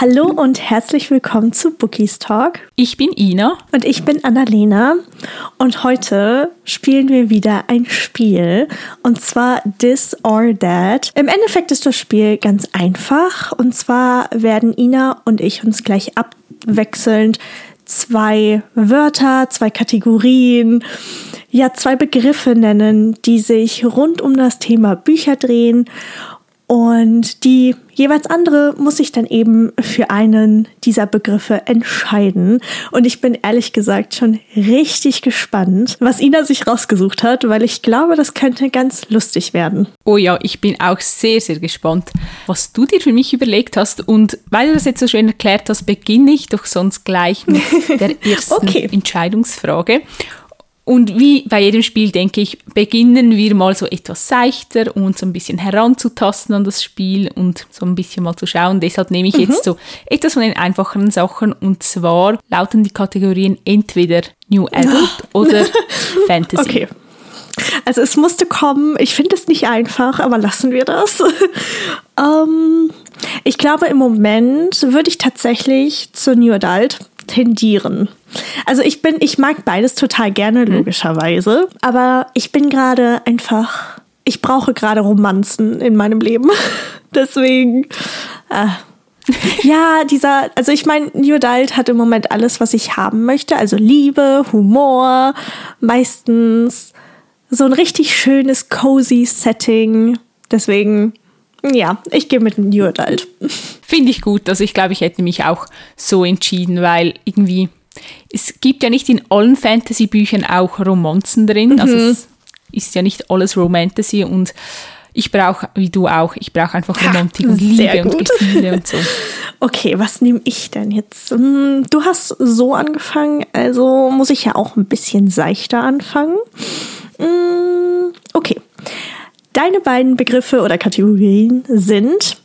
Hallo und herzlich willkommen zu Bookies Talk. Ich bin Ina. Und ich bin Annalena. Und heute spielen wir wieder ein Spiel. Und zwar This or That. Im Endeffekt ist das Spiel ganz einfach. Und zwar werden Ina und ich uns gleich abwechselnd zwei Wörter, zwei Kategorien, ja, zwei Begriffe nennen, die sich rund um das Thema Bücher drehen. Und die jeweils andere muss sich dann eben für einen dieser Begriffe entscheiden. Und ich bin ehrlich gesagt schon richtig gespannt, was Ina sich rausgesucht hat, weil ich glaube, das könnte ganz lustig werden. Oh ja, ich bin auch sehr, sehr gespannt, was du dir für mich überlegt hast. Und weil du das jetzt so schön erklärt hast, beginne ich doch sonst gleich mit der ersten okay. Entscheidungsfrage. Und wie bei jedem Spiel, denke ich, beginnen wir mal so etwas seichter, um uns so ein bisschen heranzutasten an das Spiel und so ein bisschen mal zu schauen. Deshalb nehme ich mhm. jetzt so etwas von den einfacheren Sachen und zwar lauten die Kategorien entweder New Adult oder Fantasy. Okay. Also es musste kommen. Ich finde es nicht einfach, aber lassen wir das. ähm, ich glaube, im Moment würde ich tatsächlich zur New Adult tendieren. Also ich bin, ich mag beides total gerne, mhm. logischerweise. Aber ich bin gerade einfach, ich brauche gerade Romanzen in meinem Leben. Deswegen. Äh, ja, dieser, also ich meine, New Adult hat im Moment alles, was ich haben möchte. Also Liebe, Humor, meistens so ein richtig schönes, cozy Setting. Deswegen, ja, ich gehe mit New Adult. Finde ich gut. Also ich glaube, ich hätte mich auch so entschieden, weil irgendwie es gibt ja nicht in allen Fantasy-Büchern auch Romanzen drin. Also mhm. Also es ist ja nicht alles Romantasy und ich brauche, wie du auch, ich brauche einfach Romantik ha, und Liebe gut. und Gefühle und so. Okay, was nehme ich denn jetzt? Hm, du hast so angefangen, also muss ich ja auch ein bisschen seichter anfangen. Hm, okay. Deine beiden Begriffe oder Kategorien sind,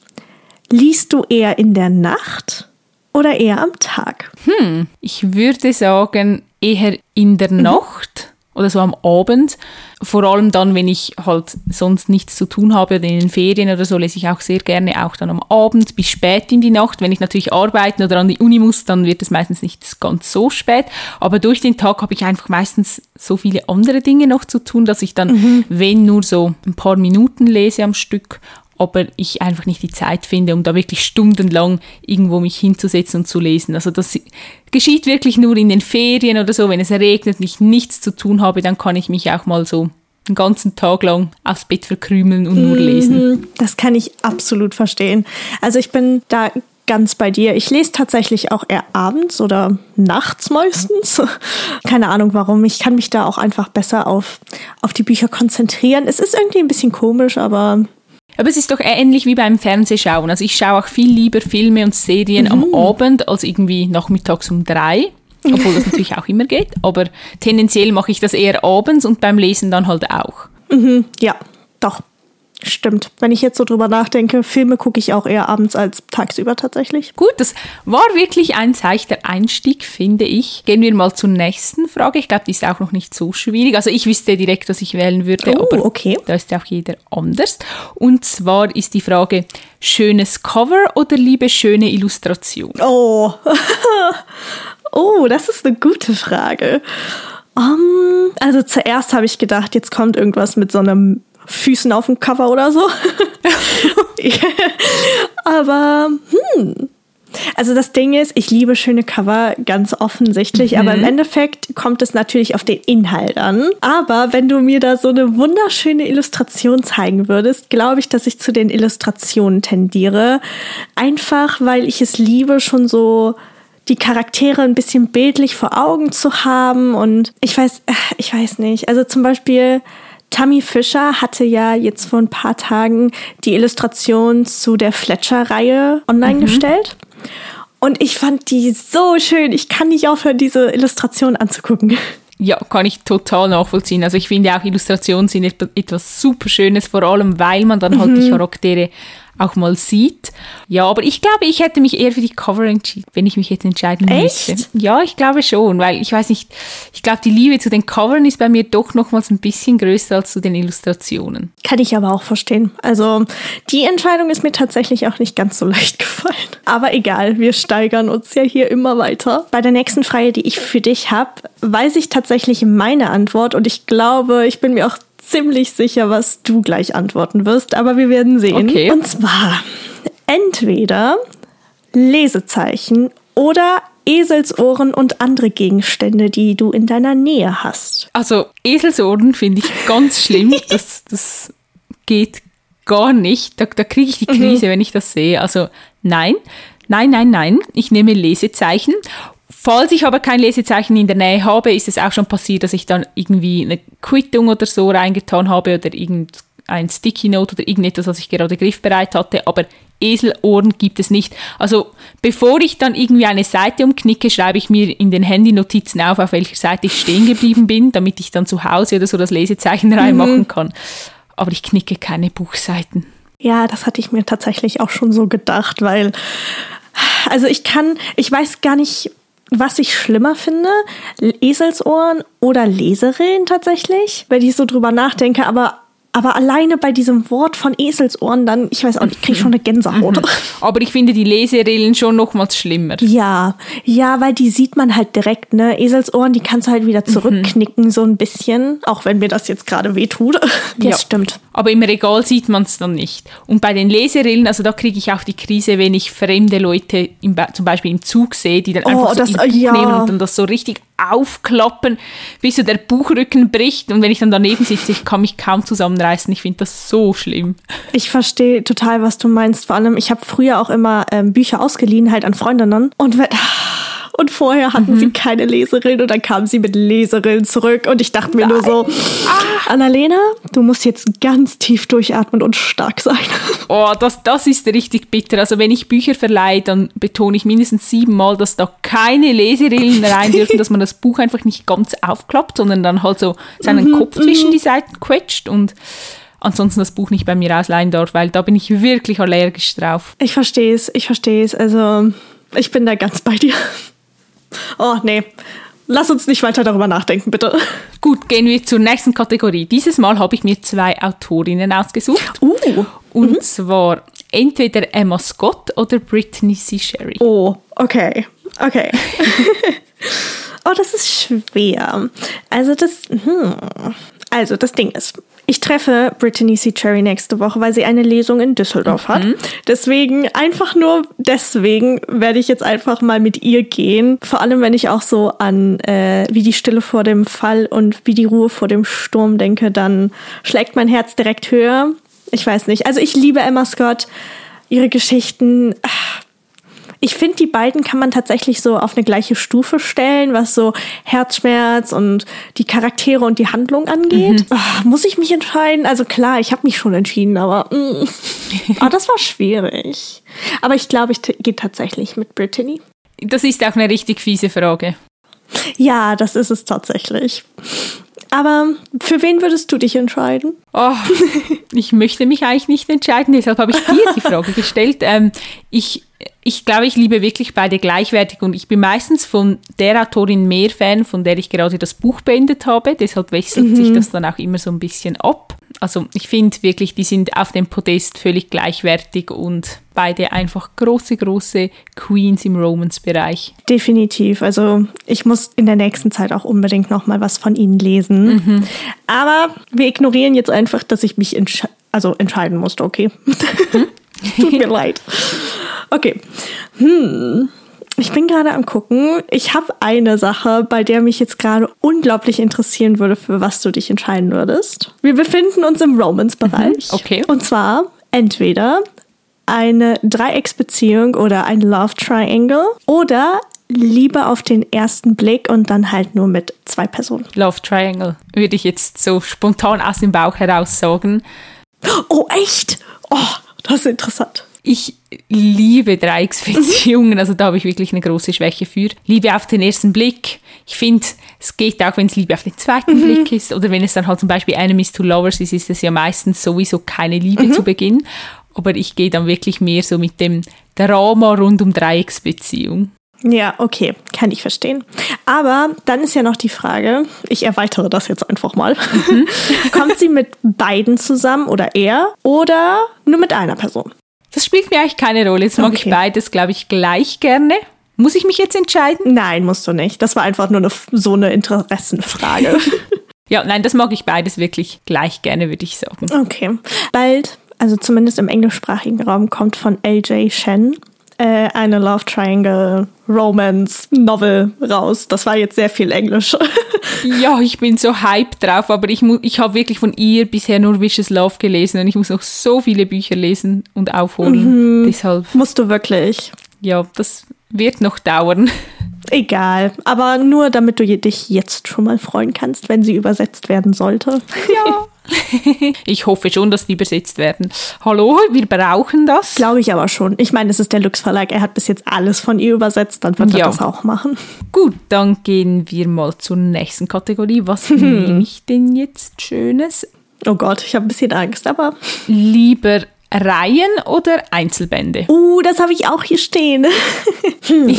liest du eher in der Nacht oder eher am Tag? Hm, ich würde sagen, eher in der mhm. Nacht oder so am Abend. Vor allem dann, wenn ich halt sonst nichts zu tun habe oder in den Ferien oder so, lese ich auch sehr gerne auch dann am Abend bis spät in die Nacht. Wenn ich natürlich arbeiten oder an die Uni muss, dann wird es meistens nicht ganz so spät. Aber durch den Tag habe ich einfach meistens so viele andere Dinge noch zu tun, dass ich dann, mhm. wenn nur so ein paar Minuten lese am Stück, aber ich einfach nicht die Zeit finde, um da wirklich stundenlang irgendwo mich hinzusetzen und zu lesen. Also das geschieht wirklich nur in den Ferien oder so, wenn es regnet und ich nichts zu tun habe, dann kann ich mich auch mal so einen ganzen Tag lang aufs Bett verkrümeln und nur lesen. Mhm, das kann ich absolut verstehen. Also ich bin da ganz bei dir. Ich lese tatsächlich auch eher abends oder nachts meistens. Keine Ahnung warum. Ich kann mich da auch einfach besser auf, auf die Bücher konzentrieren. Es ist irgendwie ein bisschen komisch, aber aber es ist doch ähnlich wie beim Fernsehschauen. Also ich schaue auch viel lieber Filme und Serien mhm. am Abend als irgendwie nachmittags um drei. Obwohl das natürlich auch immer geht. Aber tendenziell mache ich das eher abends und beim Lesen dann halt auch. Mhm. Ja, doch. Stimmt. Wenn ich jetzt so drüber nachdenke, Filme gucke ich auch eher abends als tagsüber tatsächlich. Gut, das war wirklich ein seichter Einstieg, finde ich. Gehen wir mal zur nächsten Frage. Ich glaube, die ist auch noch nicht so schwierig. Also ich wüsste direkt, was ich wählen würde, oh, aber okay. da ist ja auch jeder anders. Und zwar ist die Frage, schönes Cover oder liebe schöne Illustration? Oh, oh, das ist eine gute Frage. Um, also zuerst habe ich gedacht, jetzt kommt irgendwas mit so einem Füßen auf dem Cover oder so. Aber hm. Also das Ding ist, ich liebe schöne Cover, ganz offensichtlich, mhm. aber im Endeffekt kommt es natürlich auf den Inhalt an. Aber wenn du mir da so eine wunderschöne Illustration zeigen würdest, glaube ich, dass ich zu den Illustrationen tendiere. Einfach, weil ich es liebe, schon so die Charaktere ein bisschen bildlich vor Augen zu haben und ich weiß, äh, ich weiß nicht. Also zum Beispiel Tammy Fischer hatte ja jetzt vor ein paar Tagen die Illustration zu der Fletcher-Reihe online mhm. gestellt. Und ich fand die so schön. Ich kann nicht aufhören, diese Illustration anzugucken. Ja, kann ich total nachvollziehen. Also ich finde auch Illustrationen sind etwas super Schönes, vor allem weil man dann halt mhm. die Charaktere auch mal sieht. Ja, aber ich glaube, ich hätte mich eher für die Cover entschieden, wenn ich mich jetzt entscheiden Echt? müsste. Ja, ich glaube schon, weil ich weiß nicht, ich glaube, die Liebe zu den Covern ist bei mir doch nochmals ein bisschen größer als zu den Illustrationen. Kann ich aber auch verstehen. Also die Entscheidung ist mir tatsächlich auch nicht ganz so leicht gefallen. Aber egal, wir steigern uns ja hier immer weiter. Bei der nächsten Frage, die ich für dich habe, weiß ich tatsächlich meine Antwort und ich glaube, ich bin mir auch ziemlich sicher, was du gleich antworten wirst, aber wir werden sehen. Okay. Und zwar entweder Lesezeichen oder Eselsohren und andere Gegenstände, die du in deiner Nähe hast. Also Eselsohren finde ich ganz schlimm. Das, das geht gar nicht. Da, da kriege ich die Krise, wenn ich das sehe. Also nein, nein, nein, nein. Ich nehme Lesezeichen. Falls ich aber kein Lesezeichen in der Nähe habe, ist es auch schon passiert, dass ich dann irgendwie eine Quittung oder so reingetan habe oder irgendein Sticky Note oder irgendetwas, was ich gerade griffbereit hatte. Aber Eselohren gibt es nicht. Also bevor ich dann irgendwie eine Seite umknicke, schreibe ich mir in den Handynotizen auf, auf welcher Seite ich stehen geblieben bin, damit ich dann zu Hause oder so das Lesezeichen reinmachen kann. Aber ich knicke keine Buchseiten. Ja, das hatte ich mir tatsächlich auch schon so gedacht, weil, also ich kann, ich weiß gar nicht, was ich schlimmer finde, Eselsohren oder Leserillen tatsächlich, wenn ich so drüber nachdenke, aber aber alleine bei diesem Wort von Eselsohren, dann, ich weiß auch nicht, kriege ich schon eine Gänsehaut. Aber ich finde die Leserillen schon nochmals schlimmer. Ja, ja, weil die sieht man halt direkt, ne? Eselsohren, die kannst du halt wieder zurückknicken, so ein bisschen. Auch wenn mir das jetzt gerade weh tut. Das Ja. stimmt. Aber im Regal sieht man es dann nicht. Und bei den Leserillen, also da kriege ich auch die Krise, wenn ich fremde Leute im, zum Beispiel im Zug sehe, die dann Oh, einfach so das- Buch ja. nehmen und dann das so richtig aufklappen, bis so der Buchrücken bricht. Und wenn ich dann daneben sitze, ich kann mich kaum zusammenreißen. Ich finde das so schlimm. Ich verstehe total, was du meinst. Vor allem, ich habe früher auch immer ähm, Bücher ausgeliehen, halt an Freundinnen. Und, wenn, und vorher hatten sie keine Leserillen und dann kamen sie mit Leserillen zurück. Und ich dachte mir nur so, Annalena, du musst jetzt ganz tief durchatmen und stark sein. Oh, das, das ist richtig bitter. Also wenn ich Bücher verleihe, dann betone ich mindestens siebenmal, dass da keine Leserillen rein dürfen, dass man das Buch einfach nicht ganz aufklappt, sondern dann halt so seinen Kopf zwischen die Seiten quetscht und ansonsten das Buch nicht bei mir ausleihen darf, weil da bin ich wirklich allergisch drauf. Ich verstehe es, ich verstehe es. Also, ich bin da ganz bei dir. Oh, nee. Lass uns nicht weiter darüber nachdenken, bitte. Gut, gehen wir zur nächsten Kategorie. Dieses Mal habe ich mir zwei Autorinnen ausgesucht. Uh. Und zwar entweder Emma Scott oder Brittany C. Sherry. Oh, okay. Okay. oh, das ist schwer. Also das, hm. Also das Ding ist, ich treffe Brittany C. Cherry nächste Woche, weil sie eine Lesung in Düsseldorf hat. Deswegen, einfach nur deswegen werde ich jetzt einfach mal mit ihr gehen. Vor allem, wenn ich auch so an äh, wie die Stille vor dem Fall und wie die Ruhe vor dem Sturm denke, dann schlägt mein Herz direkt höher. Ich weiß nicht. Also ich liebe Emma Scott, ihre Geschichten. ach, ich finde, die beiden kann man tatsächlich so auf eine gleiche Stufe stellen, was so Herzschmerz und die Charaktere und die Handlung angeht. Ah, muss ich mich entscheiden? Also klar, ich habe mich schon entschieden, aber. Ah, das war schwierig. Aber ich glaube, ich gehe tatsächlich mit Brittany. Das ist auch eine richtig fiese Frage. Ja, das ist es tatsächlich. Aber für wen würdest du dich entscheiden? Oh, ich möchte mich eigentlich nicht entscheiden, deshalb habe ich dir die Frage gestellt. Ähm, ich, ich glaube, ich liebe wirklich beide gleichwertig und ich bin meistens von der Autorin mehr Fan, von der ich gerade das Buch beendet habe. Deshalb wechselt sich das dann auch immer so ein bisschen ab. Also ich finde wirklich, die sind auf dem Podest völlig gleichwertig und beide einfach große, große Queens im Romance-Bereich. Definitiv. Also ich muss in der nächsten Zeit auch unbedingt noch mal was von ihnen lesen. Aber wir ignorieren jetzt einfach, dass ich mich entsche also entscheiden musste. Okay. Tut mir leid. Okay. Hm. Ich bin gerade am gucken. Ich habe eine Sache, bei der mich jetzt gerade unglaublich interessieren würde, für was du dich entscheiden würdest. Wir befinden uns im Romance-Bereich. okay. Und zwar entweder eine Dreiecksbeziehung oder ein Love Triangle oder Liebe auf den ersten Blick und dann halt nur mit zwei Personen. Love Triangle, würde ich jetzt so spontan aus dem Bauch heraus sagen. Oh, echt? Oh, das ist interessant. Ich liebe Dreiecksbeziehungen, also da habe ich wirklich eine große Schwäche für. Liebe auf den ersten Blick. Ich finde, es geht auch, wenn es Liebe auf den zweiten Blick ist oder wenn es dann halt zum Beispiel Enemies to Lovers ist, ist es ja meistens sowieso keine Liebe zu Beginn. aber ich gehe dann wirklich mehr so mit dem Drama rund um Dreiecksbeziehung. Ja, okay, kann ich verstehen. Aber dann ist ja noch die Frage, ich erweitere das jetzt einfach mal. Mhm. Kommt sie mit beiden zusammen oder er oder nur mit einer Person? Das spielt mir eigentlich keine Rolle. Jetzt mag okay. ich beides, glaube ich, gleich gerne. Muss ich mich jetzt entscheiden? Nein, musst du nicht. Das war einfach nur eine, so eine Interessenfrage. ja, nein, das mag ich beides wirklich gleich gerne, würde ich sagen. Okay. Bald, also zumindest im englischsprachigen Raum, kommt von LJ Shen äh, eine Love Triangle Romance Novel raus. Das war jetzt sehr viel Englisch. ja, ich bin so hyped drauf, aber ich, ich habe wirklich von ihr bisher nur Vicious Love gelesen und ich muss noch so viele Bücher lesen und aufholen. Mhm. Deshalb. Musst du wirklich. Ja, das wird noch dauern. Egal, aber nur damit du dich jetzt schon mal freuen kannst, wenn sie übersetzt werden sollte. Ja. ich hoffe schon, dass die übersetzt werden. Hallo, wir brauchen das. Glaube ich aber schon. Ich meine, es ist der Lux Verlag. Er hat bis jetzt alles von ihr übersetzt, dann wird ja. er das auch machen. Gut, dann gehen wir mal zur nächsten Kategorie. Was nehme ich denn jetzt Schönes? Oh Gott, ich habe ein bisschen Angst, aber. Lieber Reihen oder Einzelbände? Uh, das habe ich auch hier stehen. hm.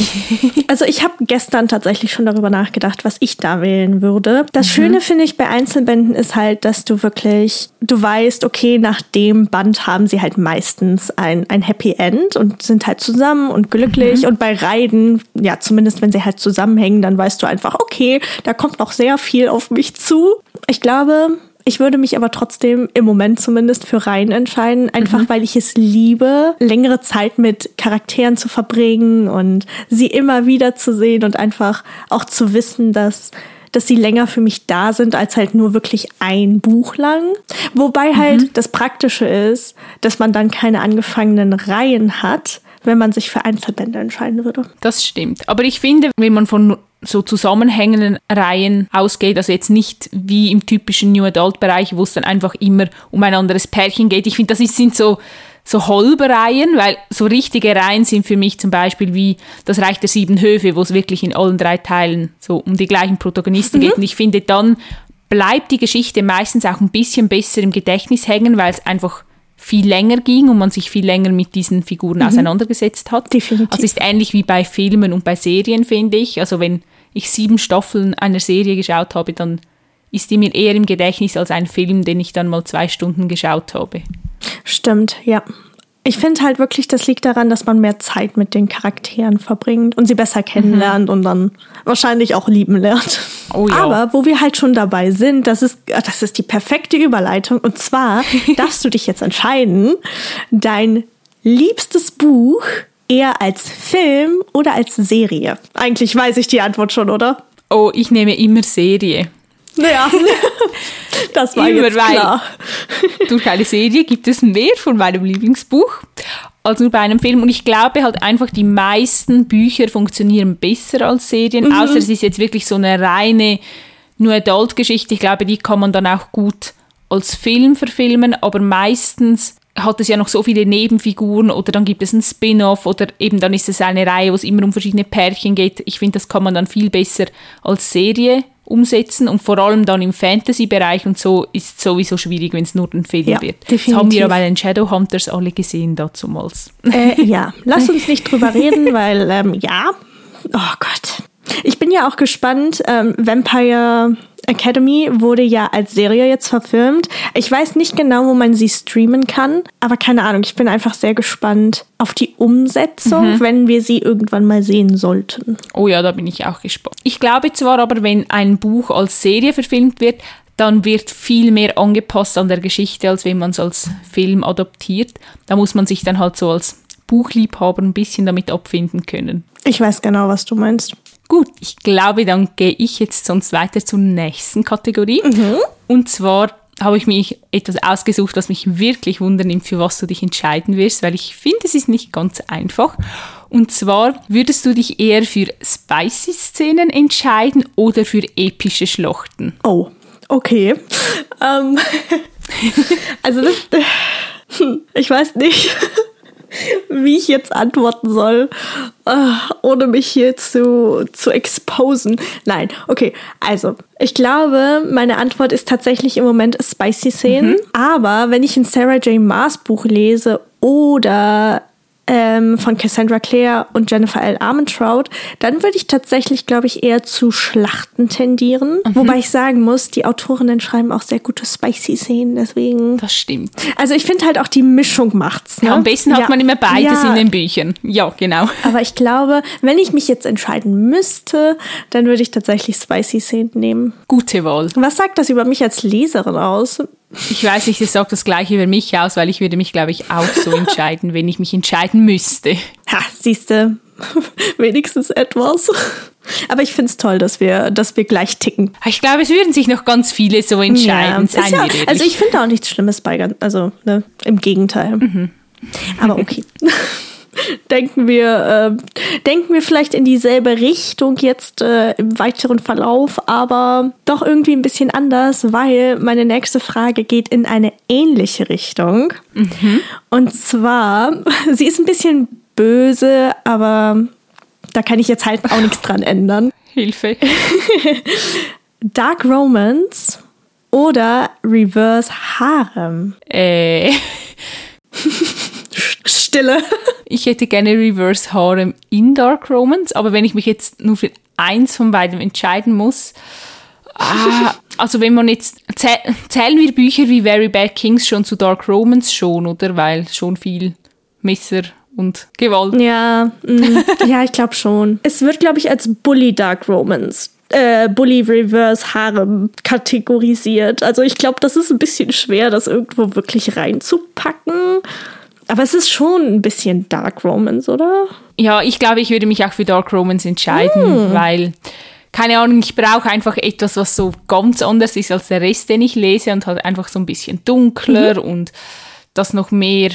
Also ich habe gestern tatsächlich schon darüber nachgedacht, was ich da wählen würde. Das mhm. Schöne finde ich bei Einzelbänden ist halt, dass du wirklich, du weißt, okay, nach dem Band haben sie halt meistens ein, ein Happy End und sind halt zusammen und glücklich. Mhm. Und bei Reihen, ja, zumindest wenn sie halt zusammenhängen, dann weißt du einfach, okay, da kommt noch sehr viel auf mich zu. Ich glaube, ich würde mich aber trotzdem im Moment zumindest für Reihen entscheiden, einfach mhm. weil ich es liebe, längere Zeit mit Charakteren zu verbringen und sie immer wieder zu sehen und einfach auch zu wissen, dass dass sie länger für mich da sind als halt nur wirklich ein Buch lang. Wobei halt mhm. das Praktische ist, dass man dann keine angefangenen Reihen hat, wenn man sich für Einzelbände entscheiden würde. Das stimmt. Aber ich finde, wenn man von so zusammenhängenden Reihen ausgeht, also jetzt nicht wie im typischen New Adult Bereich, wo es dann einfach immer um ein anderes Pärchen geht. Ich finde, das sind so so halbe Reihen, weil so richtige Reihen sind für mich zum Beispiel wie das Reich der Sieben Höfe, wo es wirklich in allen drei Teilen so um die gleichen Protagonisten mhm. geht. Und ich finde, dann bleibt die Geschichte meistens auch ein bisschen besser im Gedächtnis hängen, weil es einfach viel länger ging und man sich viel länger mit diesen Figuren mhm. auseinandergesetzt hat. Definitiv. Also ist ähnlich wie bei Filmen und bei Serien, finde ich. Also wenn ich sieben Staffeln einer Serie geschaut habe, dann ist die mir eher im Gedächtnis als ein Film, den ich dann mal zwei Stunden geschaut habe. Stimmt, ja. Ich finde halt wirklich, das liegt daran, dass man mehr Zeit mit den Charakteren verbringt und sie besser kennenlernt mhm. und dann wahrscheinlich auch lieben lernt. Oh ja. Aber wo wir halt schon dabei sind, das ist, das ist die perfekte Überleitung. Und zwar darfst du dich jetzt entscheiden, dein liebstes Buch eher als Film oder als Serie. Eigentlich weiß ich die Antwort schon, oder? Oh, ich nehme immer Serie. Ja, das war Immer, jetzt klar. durch eine Serie gibt es mehr von meinem Lieblingsbuch als nur bei einem Film. Und ich glaube halt einfach, die meisten Bücher funktionieren besser als Serien, mhm. außer es ist jetzt wirklich so eine reine nur Adult-Geschichte. Ich glaube, die kann man dann auch gut als Film verfilmen, aber meistens hat es ja noch so viele Nebenfiguren oder dann gibt es ein Spin-off oder eben dann ist es eine Reihe, wo es immer um verschiedene Pärchen geht. Ich finde, das kann man dann viel besser als Serie umsetzen und vor allem dann im Fantasy-Bereich und so ist es sowieso schwierig, wenn es nur ein Film ja, wird. Definitiv. Das haben wir ja bei den Shadowhunters alle gesehen dazumals. Äh, ja, lass uns nicht drüber reden, weil ähm, ja, oh Gott. Ich bin ja auch gespannt, ähm, Vampire Academy wurde ja als Serie jetzt verfilmt. Ich weiß nicht genau, wo man sie streamen kann, aber keine Ahnung. Ich bin einfach sehr gespannt auf die Umsetzung, mhm. wenn wir sie irgendwann mal sehen sollten. Oh ja, da bin ich auch gespannt. Ich glaube zwar aber, wenn ein Buch als Serie verfilmt wird, dann wird viel mehr angepasst an der Geschichte, als wenn man es als Film adaptiert. Da muss man sich dann halt so als Buchliebhaber ein bisschen damit abfinden können. Ich weiß genau, was du meinst. Gut, ich glaube, dann gehe ich jetzt sonst weiter zur nächsten Kategorie. Mhm. Und zwar habe ich mich etwas ausgesucht, was mich wirklich wundernimmt, für was du dich entscheiden wirst, weil ich finde, es ist nicht ganz einfach. Und zwar würdest du dich eher für spicy Szenen entscheiden oder für epische Schlochten? Oh, okay. Ähm, also das, ich weiß nicht. wie ich jetzt antworten soll, uh, ohne mich hier zu, zu exposen. Nein, okay, also ich glaube, meine Antwort ist tatsächlich im Moment Spicy Szenen. Mhm. Aber wenn ich ein Sarah J. Maas Buch lese oder ähm, von Cassandra Clare und Jennifer L. Armentrout, dann würde ich tatsächlich, glaube ich, eher zu Schlachten tendieren. Mhm. Wobei ich sagen muss, die Autorinnen schreiben auch sehr gute Spicy-Szenen, deswegen. Das stimmt. Also ich finde halt auch die Mischung macht's. Ne? Ja, am besten hat ja. man immer beides ja. in den Büchern. Ja, genau. Aber ich glaube, wenn ich mich jetzt entscheiden müsste, dann würde ich tatsächlich Spicy-Szenen nehmen. Gute Wahl. Was sagt das über mich als Leserin aus? Ich weiß nicht, das sagt das gleiche über mich aus, weil ich würde mich, glaube ich, auch so entscheiden, wenn ich mich entscheiden müsste. Ha, siehste, wenigstens etwas. Aber ich finde es toll, dass wir, dass wir gleich ticken. Ich glaube, es würden sich noch ganz viele so entscheiden. Ja, ja also ich finde auch nichts Schlimmes bei, also ne, im Gegenteil. Mhm. Aber okay. denken wir, äh, denken wir vielleicht in dieselbe Richtung jetzt äh, im weiteren Verlauf, aber doch irgendwie ein bisschen anders, weil meine nächste Frage geht in eine ähnliche Richtung. Mhm. Und zwar, sie ist ein bisschen böse, aber da kann ich jetzt halt auch nichts dran ändern. Hilfe. Dark Romance oder Reverse Harem? Äh. Stille. Ich hätte gerne Reverse Harem in Dark Romance, aber wenn ich mich jetzt nur für eins von beiden entscheiden muss, ah, also wenn man jetzt zählen wir Bücher wie Very Bad Kings schon zu Dark Romance schon, oder? Weil schon viel Messer und Gewalt. Ja, mh, ja, ich glaube schon. Es wird, glaube ich, als Bully Dark Romance äh, Bully Reverse Harem kategorisiert. Also ich glaube, das ist ein bisschen schwer, das irgendwo wirklich reinzupacken. Aber es ist schon ein bisschen Dark Romance, oder? Ja, ich glaube, ich würde mich auch für Dark Romance entscheiden, mm. weil, keine Ahnung, ich brauche einfach etwas, was so ganz anders ist als der Rest, den ich lese und halt einfach so ein bisschen dunkler mhm. und das noch mehr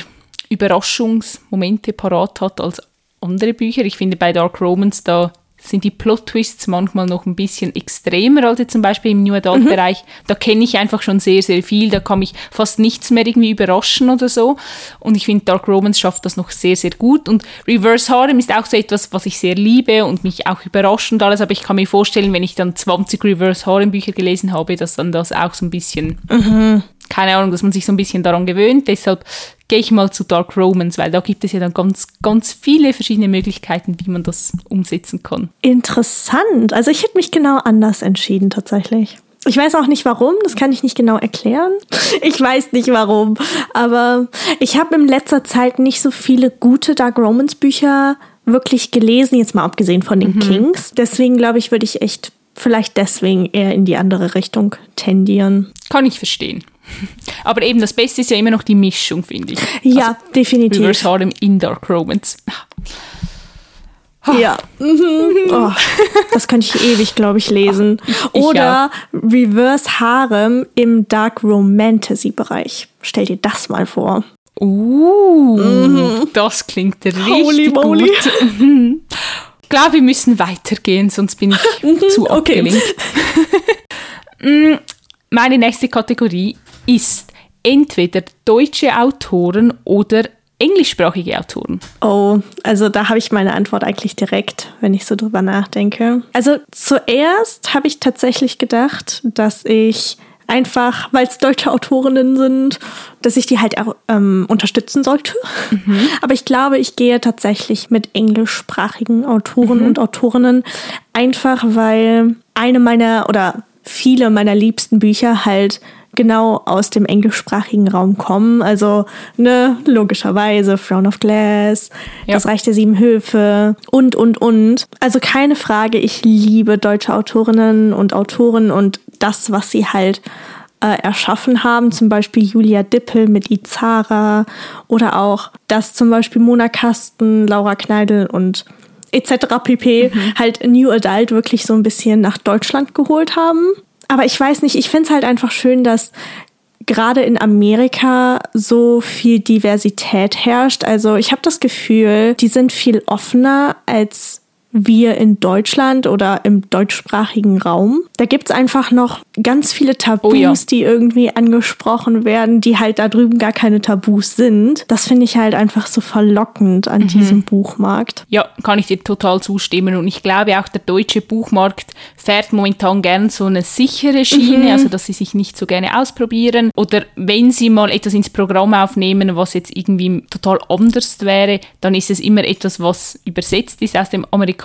Überraschungsmomente parat hat als andere Bücher. Ich finde bei Dark Romance da sind die Plot-Twists manchmal noch ein bisschen extremer als jetzt zum Beispiel im New Adult-Bereich. Mhm. Da kenne ich einfach schon sehr, sehr viel. Da kann mich fast nichts mehr irgendwie überraschen oder so. Und ich finde, Dark Romance schafft das noch sehr, sehr gut. Und Reverse Harem ist auch so etwas, was ich sehr liebe und mich auch überrascht und alles. Aber ich kann mir vorstellen, wenn ich dann 20 Reverse Harem Bücher gelesen habe, dass dann das auch so ein bisschen mhm keine Ahnung, dass man sich so ein bisschen daran gewöhnt. Deshalb gehe ich mal zu Dark Romans, weil da gibt es ja dann ganz, ganz viele verschiedene Möglichkeiten, wie man das umsetzen kann. Interessant. Also ich hätte mich genau anders entschieden tatsächlich. Ich weiß auch nicht warum, das kann ich nicht genau erklären. Ich weiß nicht warum, aber ich habe in letzter Zeit nicht so viele gute Dark Romans Bücher wirklich gelesen, jetzt mal abgesehen von den mhm. Kings. Deswegen glaube ich, würde ich echt vielleicht deswegen eher in die andere Richtung tendieren. Kann ich verstehen. Aber eben das Beste ist ja immer noch die Mischung, finde ich. Ja, also, definitiv. Reverse Harem in Dark Romance. Ja. Mhm. Oh, das könnte ich ewig, glaube ich, lesen. Ich Oder. Reverse Harem im Dark Romantasy-Bereich. Stell dir das mal vor. Uh, mhm. das klingt richtig Holy moly. gut. Ich glaube, wir müssen weitergehen, sonst bin ich mhm, zu abgelenkt. Mm, meine nächste Kategorie ist entweder deutsche Autoren oder englischsprachige Autoren? Oh, also da habe ich meine Antwort eigentlich direkt, wenn ich so drüber nachdenke. Also zuerst habe ich tatsächlich gedacht, dass ich einfach, weil es deutsche Autorinnen sind, dass ich die halt ähm, unterstützen sollte. Mhm. Aber ich glaube, ich gehe tatsächlich mit englischsprachigen Autoren mhm. und Autorinnen, einfach weil eine meiner oder viele meiner liebsten Bücher halt genau aus dem englischsprachigen Raum kommen. Also, ne, logischerweise Throne of Glass, ja. das Reich der Sieben Höfe und, und, und. Also keine Frage, ich liebe deutsche Autorinnen und Autoren und das, was sie halt äh, erschaffen haben, zum Beispiel Julia Dippel mit Izara oder auch das zum Beispiel Mona Kasten, Laura Kneidel und etc. pp. Mhm. halt New Adult wirklich so ein bisschen nach Deutschland geholt haben. Aber ich weiß nicht, ich finde es halt einfach schön, dass gerade in Amerika so viel Diversität herrscht. Also ich habe das Gefühl, die sind viel offener als wir in Deutschland oder im deutschsprachigen Raum. Da gibt's einfach noch ganz viele Tabus, Oh ja. die irgendwie angesprochen werden, die halt da drüben gar keine Tabus sind. Das finde ich halt einfach so verlockend Mhm. an diesem Buchmarkt. Ja, kann ich dir total zustimmen. Und ich glaube auch, der deutsche Buchmarkt fährt momentan gern so eine sichere Schiene, also dass sie sich nicht so gerne ausprobieren. Oder wenn sie mal etwas ins Programm aufnehmen, was jetzt irgendwie total anders wäre, dann ist es immer etwas, was übersetzt ist aus dem Amerikanischen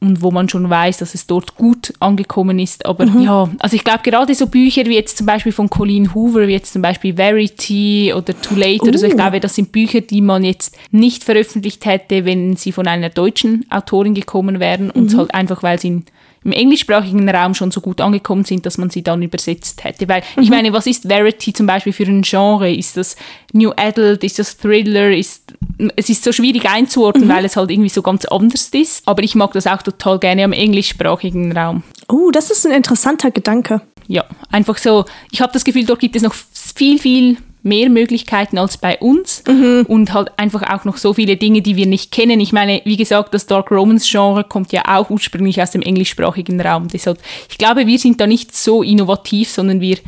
und wo man schon weiß, dass es dort gut angekommen ist. Aber ja, also ich glaube gerade so Bücher wie jetzt zum Beispiel von Colleen Hoover, wie jetzt zum Beispiel Verity oder Too Late oder so, ich Uh. glaube, das sind Bücher, die man jetzt nicht veröffentlicht hätte, wenn sie von einer deutschen Autorin gekommen wären und halt einfach, weil sie in, im englischsprachigen Raum schon so gut angekommen sind, dass man sie dann übersetzt hätte. Weil ich meine, was ist Verity zum Beispiel für ein Genre? Ist das New Adult? Ist das Thriller? Ist, es ist so schwierig einzuordnen, weil es halt irgendwie so ganz anders ist. Aber ich mag das auch total gerne am englischsprachigen Raum. Oh, das ist ein interessanter Gedanke. Ja, einfach so, ich habe das Gefühl, dort gibt es noch viel, viel mehr Möglichkeiten als bei uns und halt einfach auch noch so viele Dinge, die wir nicht kennen. Ich meine, wie gesagt, das Dark Romance Genre kommt ja auch ursprünglich aus dem englischsprachigen Raum. Deshalb, ich glaube, wir sind da nicht so innovativ, sondern wir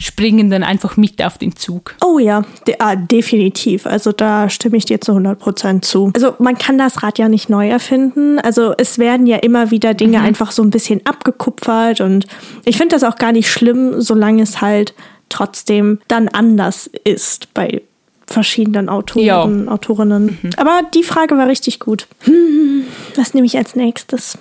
springen dann einfach mit auf den Zug. Oh ja, de ah, definitiv. Also da stimme ich dir zu 100% zu. Also man kann das Rad ja nicht neu erfinden. Also es werden ja immer wieder Dinge einfach so ein bisschen abgekupfert und ich finde das auch gar nicht schlimm, solange es halt trotzdem dann anders ist bei verschiedenen Autoren, Autorinnen. Aber die Frage war richtig gut. Hm, was nehme ich als nächstes?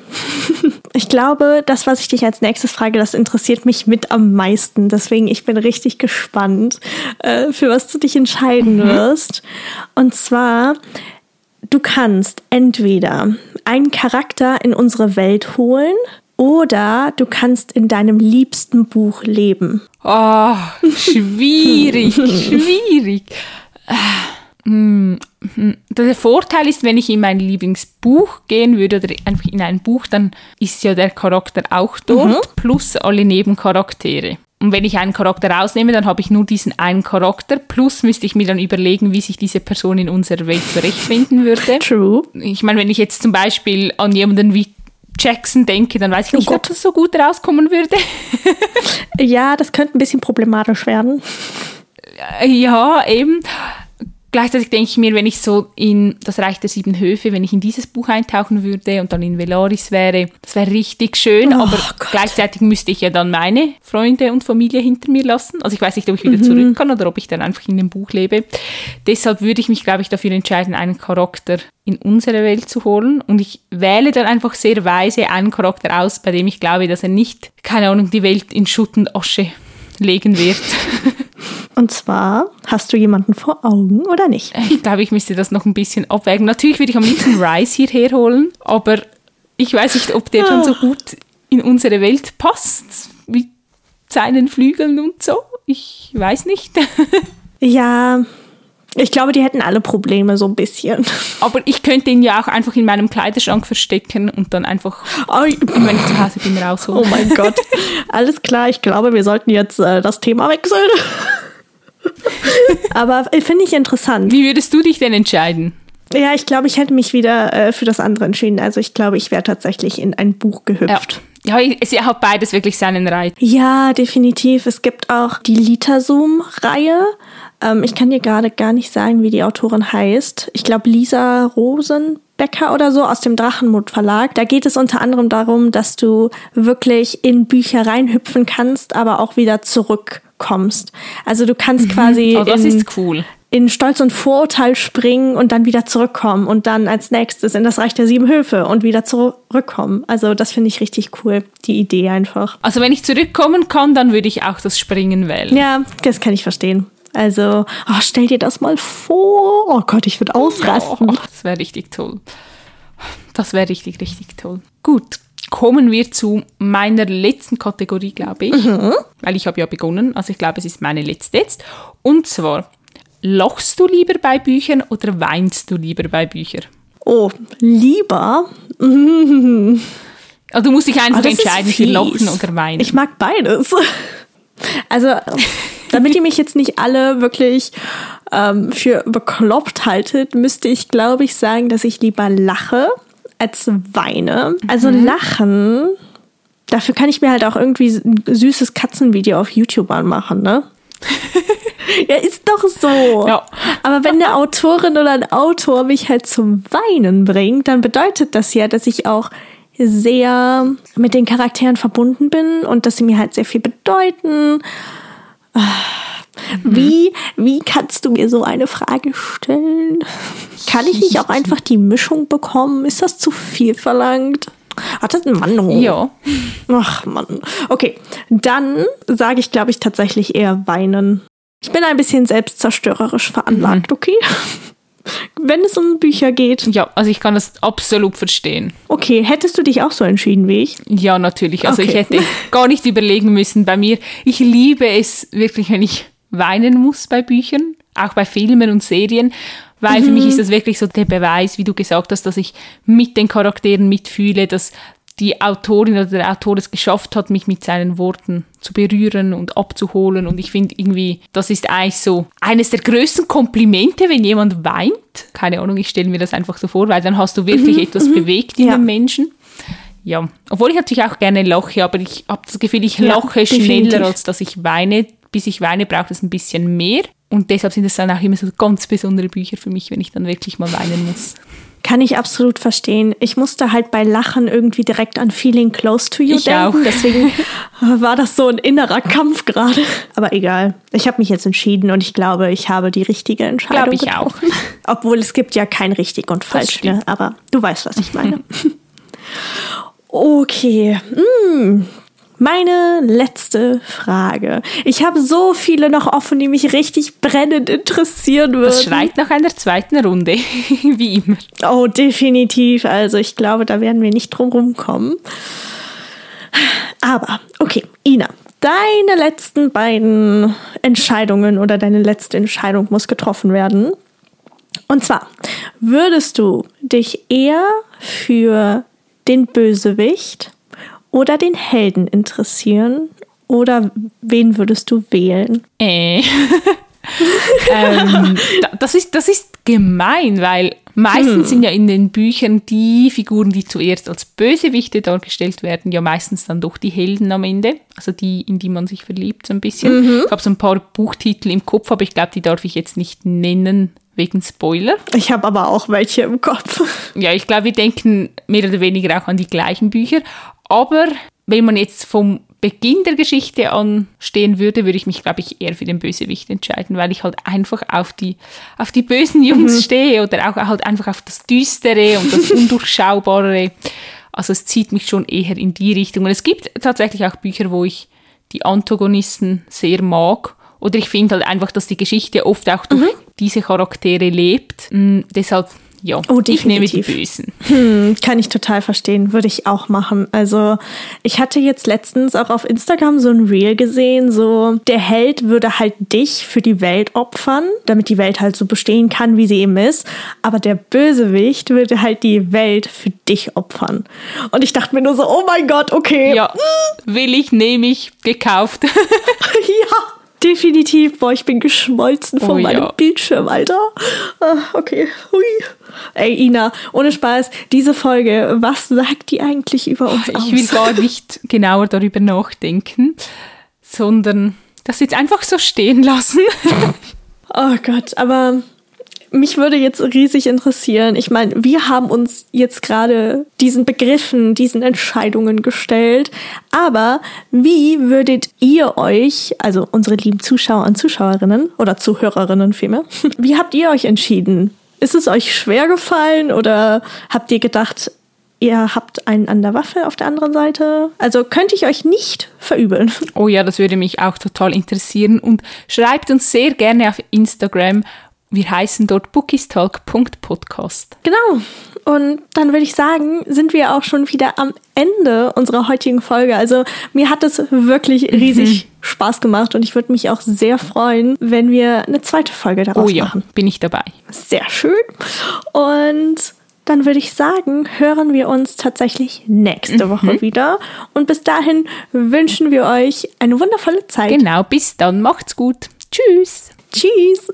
Ich glaube, das, was ich dich als nächstes frage, das interessiert mich mit am meisten. Deswegen, ich bin richtig gespannt, äh, für was du dich entscheiden wirst. Und zwar, du kannst entweder einen Charakter in unsere Welt holen oder du kannst in deinem liebsten Buch leben. Oh, schwierig, schwierig. Hm, hm. Der Vorteil ist, wenn ich in mein Lieblingsbuch gehen würde oder einfach in ein Buch, dann ist ja der Charakter auch dort, plus alle Nebencharaktere. Und wenn ich einen Charakter rausnehme, dann habe ich nur diesen einen Charakter, plus müsste ich mir dann überlegen, wie sich diese Person in unserer Welt zurechtfinden würde. True. Ich meine, wenn ich jetzt zum Beispiel an jemanden wie Jackson denke, dann weiß ich nicht, ob Gott. das so gut rauskommen würde. Ja, das könnte ein bisschen problematisch werden. Ja, eben. Gleichzeitig denke ich mir, wenn ich so in das Reich der sieben Höfe, wenn ich in dieses Buch eintauchen würde und dann in Velaris wäre, das wäre richtig schön, Oh aber Gott. gleichzeitig müsste ich ja dann meine Freunde und Familie hinter mir lassen. Also ich weiß nicht, ob ich wieder zurück kann oder ob ich dann einfach in dem Buch lebe. Deshalb würde ich mich, glaube ich, dafür entscheiden, einen Charakter in unsere Welt zu holen. Und ich wähle dann einfach sehr weise einen Charakter aus, bei dem ich glaube, dass er nicht, keine Ahnung, die Welt in Schutt und Asche legen wird. Und zwar, hast du jemanden vor Augen oder nicht? Ich glaube, ich müsste das noch ein bisschen abwägen. Natürlich würde ich am liebsten Rice hierher holen, aber ich weiß nicht, ob der schon so gut in unsere Welt passt, mit seinen Flügeln und so. Ich weiß nicht. Ja, ich glaube, die hätten alle Probleme so ein bisschen. Aber ich könnte ihn ja auch einfach in meinem Kleiderschrank verstecken und dann einfach, Oh, wenn ich zu Hause bin, rausholen. oh mein Gott. Alles klar, ich glaube, wir sollten jetzt äh, das Thema wechseln. Aber äh, finde ich interessant. Wie würdest du dich denn entscheiden? Ja, ich glaube, ich hätte mich wieder äh, für das andere entschieden. Also ich glaube, ich wäre tatsächlich in ein Buch Ja, gehüpft. ja es hat beides wirklich seinen Reiz. Ja, definitiv. Es gibt auch die Litazoom-Reihe. Ähm, ich kann dir gerade gar nicht sagen, wie die Autorin heißt. Ich glaube, Lisa Rosenbecker oder so aus dem Drachenmut Verlag. Da geht es unter anderem darum, dass du wirklich in Bücher reinhüpfen kannst, aber auch wieder zurückkommst. Also du kannst quasi Oh, in, cool. in Stolz und Vorurteil springen und dann wieder zurückkommen und dann als nächstes in das Reich der sieben Höfe und wieder zurückkommen. Also das finde ich richtig cool, die Idee einfach. Also wenn ich zurückkommen kann, dann würde ich auch das Springen wählen. Ja, das kann ich verstehen. Also, oh, stell dir das mal vor. Oh Gott, ich würde ausrasten. Oh, das wäre richtig toll. Das wäre richtig, richtig toll. Gut, kommen wir zu meiner letzten Kategorie, glaube ich. Weil ich habe ja begonnen. Also ich glaube, es ist meine letzte jetzt. Und zwar, lachst du lieber bei Büchern oder weinst du lieber bei Büchern? Oh, lieber. Also du musst dich einfach Oh, entscheiden für. Lachen oder Weinen. Ich mag beides. Also, damit ihr mich jetzt nicht alle wirklich ähm, für bekloppt haltet, müsste ich, glaube ich, sagen, dass ich lieber lache. Als weine. Also lachen, dafür kann ich mir halt auch irgendwie ein süßes Katzenvideo auf YouTube anmachen, ne? ja, ist doch so. Ja. Aber wenn eine Autorin oder ein Autor mich halt zum Weinen bringt, dann bedeutet das ja, dass ich auch sehr mit den Charakteren verbunden bin und dass sie mir halt sehr viel bedeuten. Wie, wie kannst du mir so eine Frage stellen? Kann ich nicht auch einfach die Mischung bekommen? Ist das zu viel verlangt? Hat das ein Mann? Oh. Ja. Ach Mann. Okay, dann sage ich, glaube ich, tatsächlich eher weinen. Ich bin ein bisschen selbstzerstörerisch veranlagt, okay? Wenn es um Bücher geht. Ja, also ich kann das absolut verstehen. Okay, hättest du dich auch so entschieden wie ich? Ja, natürlich. Also ich Okay. hätte gar nicht überlegen müssen bei mir. Ich liebe es wirklich, wenn ich weinen muss bei Büchern, auch bei Filmen und Serien, weil für mich ist das wirklich so der Beweis, wie du gesagt hast, dass ich mit den Charakteren mitfühle, dass die Autorin oder der Autor es geschafft hat, mich mit seinen Worten zu berühren und abzuholen. Und ich finde irgendwie, das ist eigentlich so eines der größten Komplimente, wenn jemand weint. Keine Ahnung, ich stelle mir das einfach so vor, weil dann hast du wirklich etwas bewegt in Ja. dem Menschen. Ja, obwohl ich natürlich auch gerne lache, aber ich habe das Gefühl, ich Ja, lache schneller, als dass ich weine. Bis ich weine, braucht es ein bisschen mehr. Und deshalb sind es dann auch immer so ganz besondere Bücher für mich, wenn ich dann wirklich mal weinen muss. Kann ich absolut verstehen. Ich musste halt bei Lachen irgendwie direkt an Feeling Close to You Ich denken. auch. Deswegen war das so ein innerer Kampf gerade. Aber egal. Ich habe mich jetzt entschieden und ich glaube, ich habe die richtige Entscheidung Glaube ich auch. getroffen. Obwohl es gibt ja kein richtig und falsch. Ne? Aber du weißt, was ich meine. okay. Mm. Meine letzte Frage. Ich habe so viele noch offen, die mich richtig brennend interessieren würden. Das schreit nach einer zweiten Runde, wie immer. Oh, definitiv. Also ich glaube, da werden wir nicht drum rumkommen. Aber, okay, Ina, deine letzten beiden Entscheidungen oder deine letzte Entscheidung muss getroffen werden. Und zwar, würdest du dich eher für den Bösewicht oder den Helden interessieren? Oder wen würdest du wählen? Äh. ähm, da- das, ist, das ist gemein, weil meistens sind ja in den Büchern die Figuren, die zuerst als Bösewichte dargestellt werden, ja meistens dann doch die Helden am Ende. Also die, in die man sich verliebt so ein bisschen. Ich habe so ein paar Buchtitel im Kopf, aber ich glaube, die darf ich jetzt nicht nennen wegen Spoiler. Ich habe aber auch welche im Kopf. Ja, ich glaube, wir denken mehr oder weniger auch an die gleichen Bücher. Aber wenn man jetzt vom Beginn der Geschichte anstehen würde, würde ich mich, glaube ich, eher für den Bösewicht entscheiden, weil ich halt einfach auf die, auf die bösen Jungs stehe oder auch halt einfach auf das Düstere und das Undurchschaubare. Also es zieht mich schon eher in die Richtung. Und es gibt tatsächlich auch Bücher, wo ich die Antagonisten sehr mag. Oder ich finde halt einfach, dass die Geschichte oft auch durch diese Charaktere lebt. Mm, deshalb, ja, Oh, ich nehme die. Bösen. Hm, kann ich total verstehen, würde ich auch machen. Also ich hatte jetzt letztens auch auf Instagram so ein Reel gesehen, so der Held würde halt dich für die Welt opfern, damit die Welt halt so bestehen kann, wie sie eben ist. Aber der Bösewicht würde halt die Welt für dich opfern. Und ich dachte mir nur so, oh mein Gott, okay. Ja, will ich, nehme ich, gekauft. ja. Definitiv, boah, ich bin geschmolzen von Oh, meinem ja. Bildschirm, Alter. Ah, okay, hui. Ey, Ina, ohne Spaß, diese Folge, was sagt die eigentlich über uns aus? Ich will gar nicht genauer darüber nachdenken, sondern das jetzt einfach so stehen lassen. Oh Gott, aber mich würde jetzt riesig interessieren. Ich meine, wir haben uns jetzt gerade diesen Begriffen, diesen Entscheidungen gestellt. Aber wie würdet ihr euch, also unsere lieben Zuschauer und Zuschauerinnen oder Zuhörerinnen vielmehr, wie habt ihr euch entschieden? Ist es euch schwer gefallen oder habt ihr gedacht, ihr habt einen an der Waffe auf der anderen Seite? Also könnte ich euch nicht verübeln. Oh ja, das würde mich auch total interessieren. Und schreibt uns sehr gerne auf Instagram. Wir heißen dort bookistalk.podcast. Genau. Und dann würde ich sagen, sind wir auch schon wieder am Ende unserer heutigen Folge. Also mir hat es wirklich riesig Spaß gemacht und ich würde mich auch sehr freuen, wenn wir eine zweite Folge daraus Oh ja, machen. bin ich dabei. Sehr schön. Und dann würde ich sagen, hören wir uns tatsächlich nächste Woche wieder. Und bis dahin wünschen wir euch eine wundervolle Zeit. Genau, bis dann. Macht's gut. Tschüss. Tschüss.